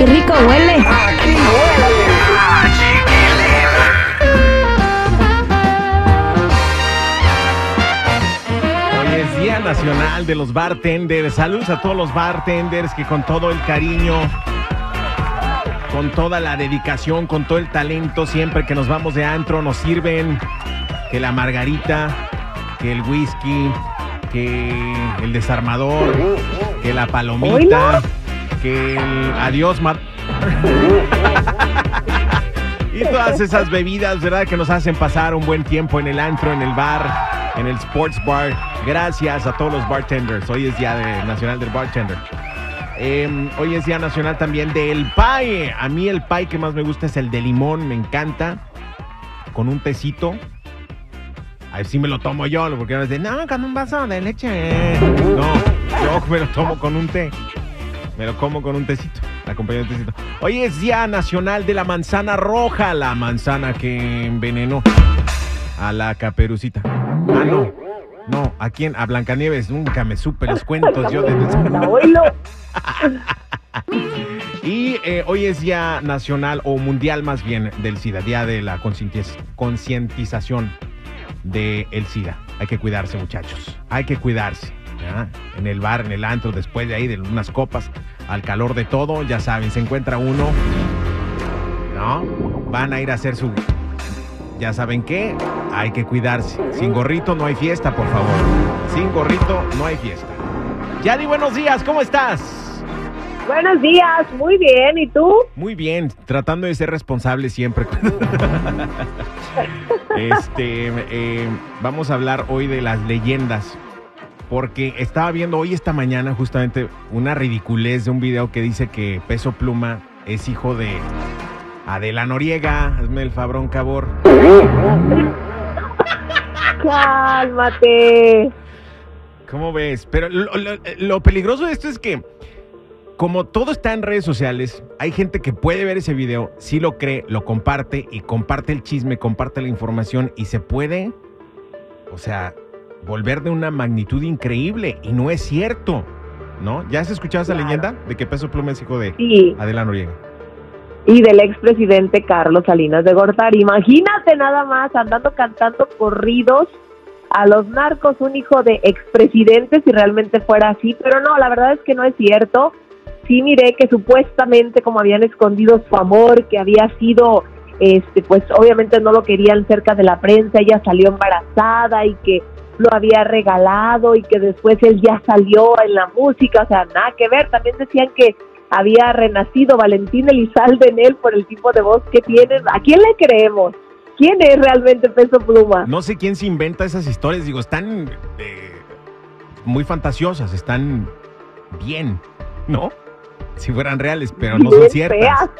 ¡Ay, qué rico huele! Hoy es Día Nacional de los Bartenders. Saludos a todos los bartenders que con todo el cariño, con toda la dedicación, con todo el talento, siempre que nos vamos de antro nos sirven que la margarita, que el whisky, que el desarmador, que la palomita, que el adiós ma- y todas esas bebidas, ¿verdad? Que nos hacen pasar un buen tiempo en el antro, en el bar, en el sports bar. Gracias a todos los bartenders. Hoy es Día de- Nacional del Bartender. Eh, hoy es Día Nacional también del pie. A mí el pie que más me gusta es el de limón, me encanta. Con un tecito. A ver si me lo tomo yo, porque no es de, no, con un vaso de leche. No, yo me lo tomo con un té. Me lo como con un tecito, acompañado de un tecito. Hoy es Día Nacional de la Manzana Roja, la manzana que envenenó a la caperucita. Ah, no. No, ¿a quién? A Blancanieves. Nunca me supe los cuentos yo de... Y eh, hoy es Día Nacional o Mundial más bien del SIDA, Día de la concientiz- concientización del SIDA. Hay que cuidarse muchachos, hay que cuidarse. En el bar, en el antro, después de ahí de unas copas, al calor de todo, ya saben, se encuentra uno, ¿no? Van a ir a hacer su... Ya saben qué, hay que cuidarse. Sin gorrito no hay fiesta, por favor. Sin gorrito no hay fiesta. Yadi, buenos días, ¿cómo estás? Buenos días, muy bien. ¿Y tú? Muy bien, tratando de ser responsable siempre. este, eh, vamos a hablar hoy de las leyendas. Porque estaba viendo hoy esta mañana justamente una ridiculez de un video que dice que Peso Pluma es hijo de Adela Noriega. Hazme el fabrón, cabor. Cálmate. ¿Cómo ves? Pero lo, lo- lo peligroso de esto es que, como todo está en redes sociales, hay gente que puede ver ese video, sí lo cree, lo comparte y comparte el chisme, comparte la información y se puede, o sea, volver de una magnitud increíble y no es cierto, ¿no? ¿Ya has escuchado esa Claro. leyenda de que Peso Pluma es hijo de Sí, Adela Noriega? y del expresidente Carlos Salinas de Gortari. Imagínate nada más andando cantando corridos a los narcos, un hijo de expresidente, si realmente fuera así. Pero no, la verdad es que no es cierto. Sí miré que supuestamente como habían escondido su amor, que había sido, este, pues obviamente no lo querían cerca de la prensa, ella salió embarazada y que lo había regalado y que después él ya salió en la música, o sea, nada que ver. También decían que había renacido Valentín Elizalde en él por el tipo de voz que tiene. ¿A quién le creemos? ¿Quién es realmente Peso Pluma? No sé quién se inventa esas historias, digo, están eh, muy fantasiosas, están bien, ¿no? Si fueran reales, pero no son ciertas.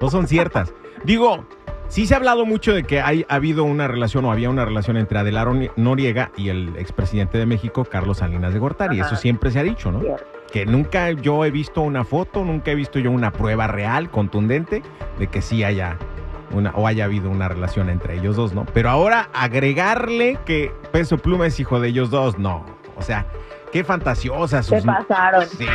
No son ciertas. Digo, sí se ha hablado mucho de que hay, ha habido una relación o había una relación entre Adela Ron- Noriega y el expresidente de México, Carlos Salinas de Gortari. Ajá. Eso siempre se ha dicho, ¿no? Cierto. Que nunca yo he visto una foto, nunca he visto yo una prueba real, contundente, de que sí haya una o haya habido una relación entre ellos dos, ¿no? Pero ahora agregarle que Peso Pluma es hijo de ellos dos, no. O sea, qué fantasiosas Se pasaron. Sí.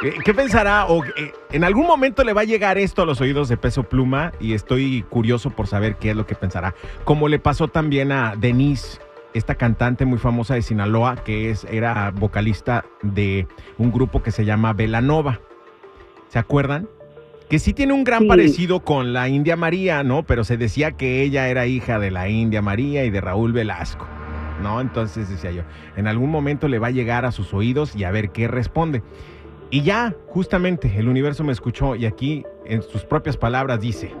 ¿Qué, pensará? O eh, en algún momento le va a llegar esto a los oídos de Peso Pluma y estoy curioso por saber qué es lo que pensará. Como le pasó también a Denise, esta cantante muy famosa de Sinaloa, que es, era vocalista de un grupo que se llama Velanova. ¿Se acuerdan? Que sí tiene un gran Sí. parecido con la India María, ¿no? Pero se decía que ella era hija de la India María y de Raúl Velasco. ¿no? Entonces decía yo, en algún momento le va a llegar a sus oídos y a ver qué responde. Y ya, justamente, el universo me escuchó y aquí, en sus propias palabras, dice,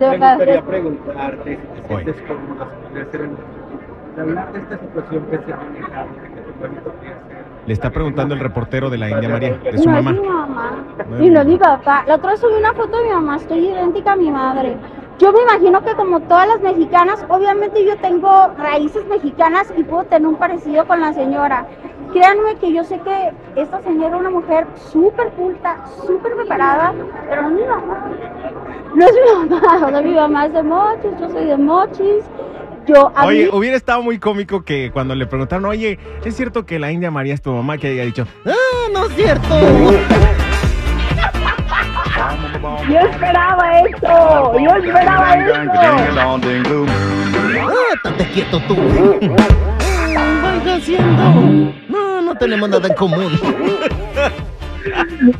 Me gustaría preguntarte si te sientes cómoda de hablar de esta situación que se ha manejado, que tu marido podría ser Le está preguntando el reportero de la India María, de su no mamá. es mi mamá. No Y mi mi papá. La otra vez subí una foto de mi mamá, estoy idéntica a mi madre. Yo me imagino que como todas las mexicanas, obviamente yo tengo raíces mexicanas y puedo tener un parecido con la señora. Créanme que yo sé que esta señora es una mujer súper culta, súper preparada, pero no es mi mamá. No es mi mamá, o sea, mi mamá es de Mochis, yo soy de Mochis. Yo, a Oye, mí- hubiera estado muy cómico que cuando le preguntaron, oye, ¿es cierto que la India María es tu mamá? Que haya dicho, ah, no es cierto. Yo esperaba eso, yo esperaba eso. Ah, estate quieto tú. Vaya haciendo. No, tenemos nada en común.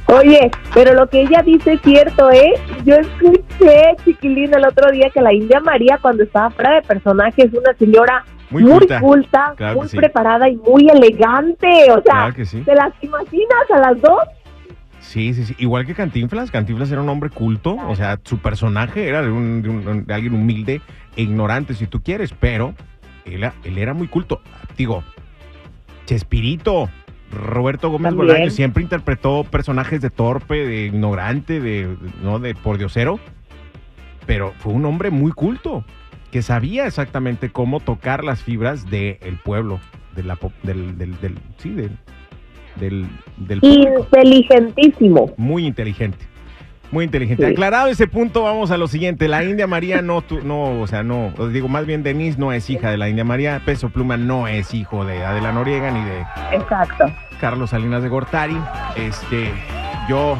Oye, pero lo que ella dice es cierto, ¿eh? Yo escuché, chiquilín, el otro día que la India María, cuando estaba fuera de personaje, es una señora Muy muy, culta. culta, Claro que muy sí. preparada y muy elegante. O sea, Claro que sí. ¿te las imaginas a las dos? Sí, sí, sí. Igual que Cantinflas. Cantinflas era un hombre culto. O sea, su personaje era de, un- de un- de alguien humilde e ignorante, si tú quieres. Pero él, él era muy culto. Digo, Chespirito. Roberto Gómez. Bolaño siempre interpretó personajes de torpe, de ignorante, de, no de pordiosero. Pero fue un hombre muy culto. Que sabía exactamente cómo tocar las fibras del pueblo. De la, del, del, del- sí, del, del, del público. Inteligentísimo. Muy inteligente. Muy inteligente. Sí. Aclarado ese punto, vamos a lo siguiente. La India María no, tu- no, o sea, no, os digo, más bien Denise no es hija de la India María. Peso Pluma no es hijo de Adela Noriega ni de Exacto. Carlos Salinas de Gortari. Este, yo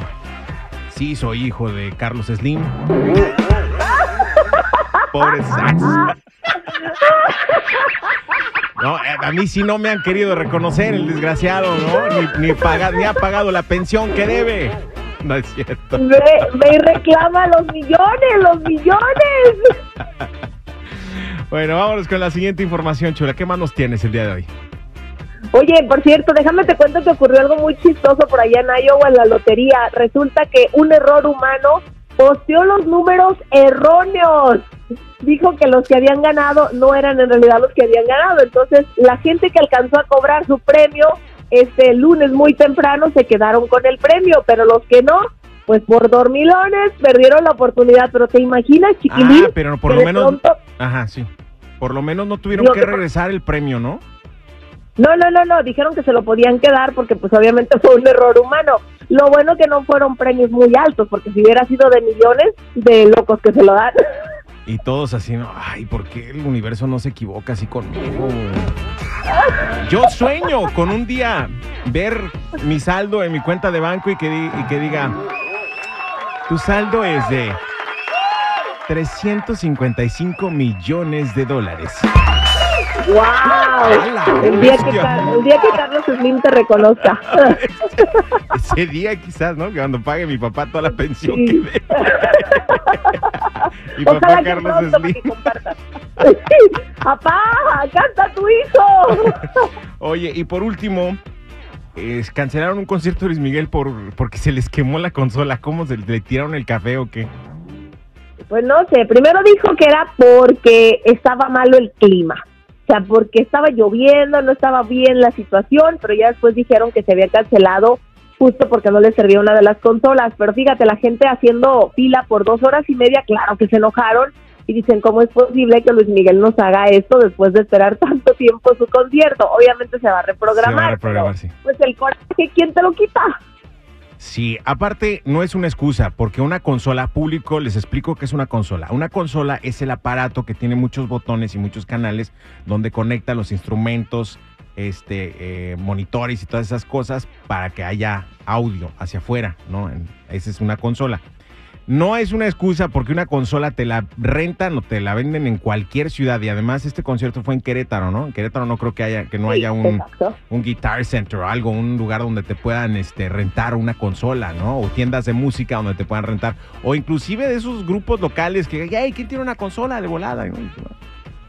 sí soy hijo de Carlos Slim. Pobre Sax. No, eh, a mí sí no me han querido reconocer el desgraciado, ¿no? Ni, ni, paga- ni ha pagado la pensión que debe. No es cierto. Ve, ve y reclama los millones, los millones. Bueno, vámonos con la siguiente información, Chula. ¿Qué más nos tienes el día de hoy? Oye, por cierto, déjame te cuento que ocurrió algo muy chistoso por allá en Iowa en la lotería. Resulta que un error humano posteó los números erróneos. Dijo que los que habían ganado no eran en realidad los que habían ganado. Entonces, la gente que alcanzó a cobrar su premio este lunes muy temprano se quedaron con el premio, pero los que no, pues por dormilones perdieron la oportunidad. Pero te imaginas, chiquilín, Ah, pero por lo menos. pronto- Ajá, sí. Por lo menos no tuvieron que- regresar el premio, ¿no? No, no, no, no, dijeron que se lo podían quedar porque pues obviamente fue un error humano. Lo bueno que no fueron premios muy altos, porque si hubiera sido de millones, de locos que se lo dan. Y todos así, ¿no? Ay, ¿por qué el universo no se equivoca así conmigo? Yo sueño con un día ver mi saldo en mi cuenta de banco y que diga, tu saldo es de 355 millones de dólares. ¡Wow! El día, que, el día que Carlos Slim te reconozca. Ese día quizás, ¿no? Cuando pague mi papá toda la pensión Sí. que debe. mi Ojalá papá que Carlos Slim. que compartas. ¡Papá! ¡Acá está tu hijo! Oye, y por último, cancelaron un concierto de Luis Miguel por, porque se les quemó la consola. ¿Cómo se le tiraron el café o qué? Pues no sé, primero dijo que era porque estaba malo el clima. O sea, porque estaba lloviendo, no estaba bien la situación, pero ya después dijeron que se había cancelado justo porque no les servía una de las consolas. Pero fíjate, la gente haciendo fila por dos horas y media, claro que se enojaron y dicen, ¿cómo es posible que Luis Miguel nos haga esto después de esperar tanto tiempo su concierto? Obviamente se va a reprogramar. Se va a reprogramar, pero, sí. Pues el coraje, ¿quién te lo quita? Sí, aparte no es una excusa, porque una consola, público, les explico qué es una consola. Una consola es el aparato que tiene muchos botones y muchos canales donde conecta los instrumentos, este, eh, monitores y todas esas cosas para que haya audio hacia afuera, ¿no? Esa es una consola. No es una excusa porque una consola te la rentan o te la venden en cualquier ciudad y además este concierto fue en Querétaro, ¿no? En Querétaro no creo que haya que no Sí, haya un un guitar center o algo, un lugar donde te puedan este, rentar una consola, ¿no? O tiendas de música donde te puedan rentar. O inclusive de esos grupos locales que, ay, ¿quién tiene una consola de volada? No,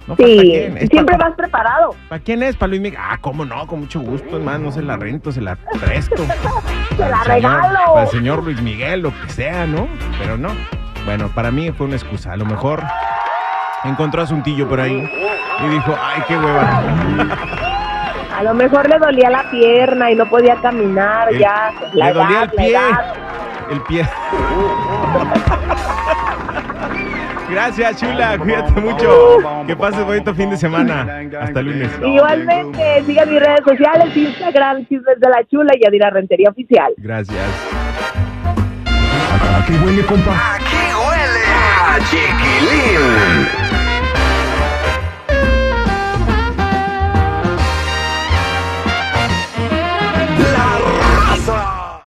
no, ¿para Sí, siempre para, vas preparado. ¿Para quién es? ¿Para Luis Miguel? Ah, ¿cómo no? Con mucho gusto, hermano. No se la rento, se la presto. ¡Te Para la el señor- regalo! Señor Luis Miguel, lo que sea, ¿no? Pero no. Bueno, para mí fue una excusa. A lo mejor encontró asuntillo por ahí y dijo, ay, qué hueva. A lo mejor le dolía la pierna y no podía caminar El- ya. La le dolía el pie. El pie. Gracias, chula. Cuídate mucho. Que pases bonito fin de semana. Hasta lunes. Igualmente, sigan mis redes sociales, Instagram, Chismes de la Chula y Adira Rentería Oficial. Gracias. Aquí huele a chiquilín.